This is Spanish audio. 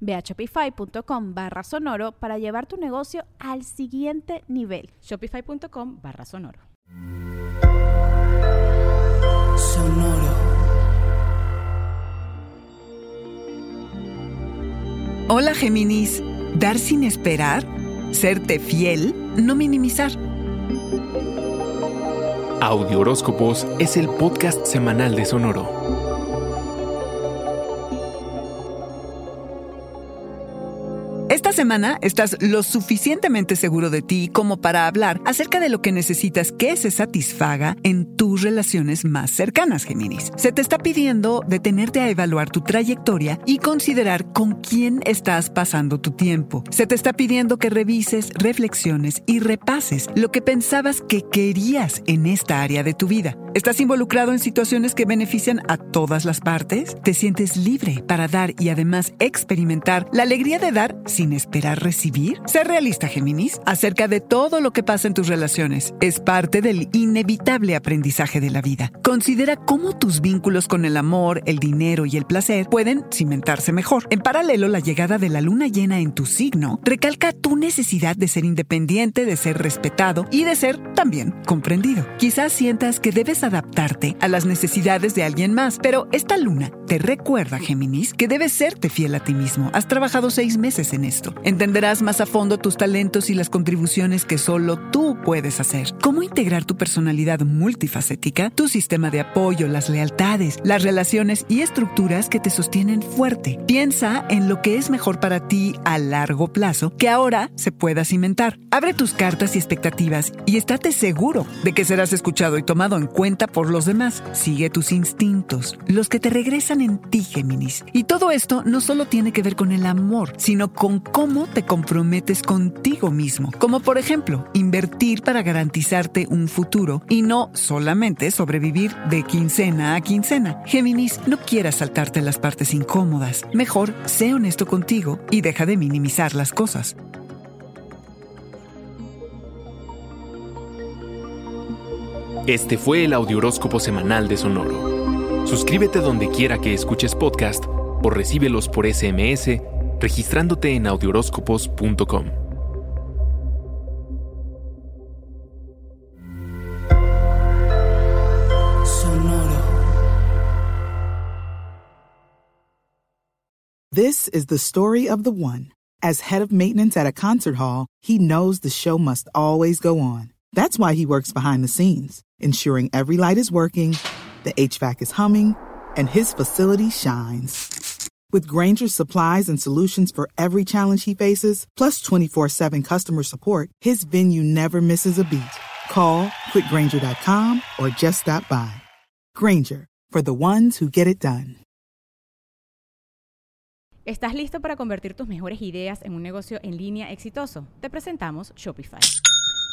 Ve a shopify.com barra sonoro para llevar tu negocio al siguiente nivel. Shopify.com barra sonoro. Sonoro. Hola Géminis, dar sin esperar, serte fiel, no minimizar. Audio Horóscopos es el podcast semanal de Sonoro. Semana estás lo suficientemente seguro de ti como para hablar acerca de lo que necesitas que se satisfaga en tus relaciones más cercanas, Géminis. Se te está pidiendo detenerte a evaluar tu trayectoria y considerar con quién estás pasando tu tiempo. Se te está pidiendo que revises, reflexiones y repases lo que pensabas que querías en esta área de tu vida. ¿Estás involucrado en situaciones que benefician a todas las partes? ¿Te sientes libre para dar y además experimentar la alegría de dar sin esperar recibir? Ser realista, Géminis, acerca de todo lo que pasa en tus relaciones. Es parte del inevitable aprendizaje de la vida. Considera cómo tus vínculos con el amor, el dinero y el placer pueden cimentarse mejor. En paralelo, la llegada de la luna llena en tu signo recalca tu necesidad de ser independiente, de ser respetado y de ser también comprendido. Quizás sientas que debes adaptarte a las necesidades de alguien más, pero esta luna te recuerda, Géminis, que debes serte fiel a ti mismo. Has trabajado seis meses en eso Entenderás más a fondo tus talentos y las contribuciones que solo tú puedes hacer. Cómo integrar tu personalidad multifacética, tu sistema de apoyo, las lealtades, las relaciones y estructuras que te sostienen fuerte. Piensa en lo que es mejor para ti a largo plazo que ahora se pueda cimentar. Abre tus cartas y expectativas y estate seguro de que serás escuchado y tomado en cuenta por los demás. Sigue tus instintos, los que te regresan en ti, Géminis. Y todo esto no solo tiene que ver con el amor, sino con cómo te comprometes contigo mismo, como por ejemplo invertir para garantizarte un futuro y no solamente sobrevivir de quincena a quincena. Géminis, no quieras saltarte las partes incómodas, mejor sé honesto contigo y deja de minimizar las cosas. Este fue el Audioróscopo Semanal de Sonoro. Suscríbete donde quiera que escuches podcast o recíbelos por SMS registrándote en audioróscopos.com. Sonoro. This is the story of the one. As head of maintenance at a concert hall, he knows the show must always go on. That's why he works behind the scenes, ensuring every light is working, the HVAC is humming, and his facility shines. With Granger's supplies and solutions for every challenge he faces, plus 24 7 customer support, his venue never misses a beat. Call quickgranger.com or just stop by. Granger, for the ones who get it done. ¿Estás listo para convertir tus mejores ideas en un negocio en línea exitoso? Te presentamos Shopify.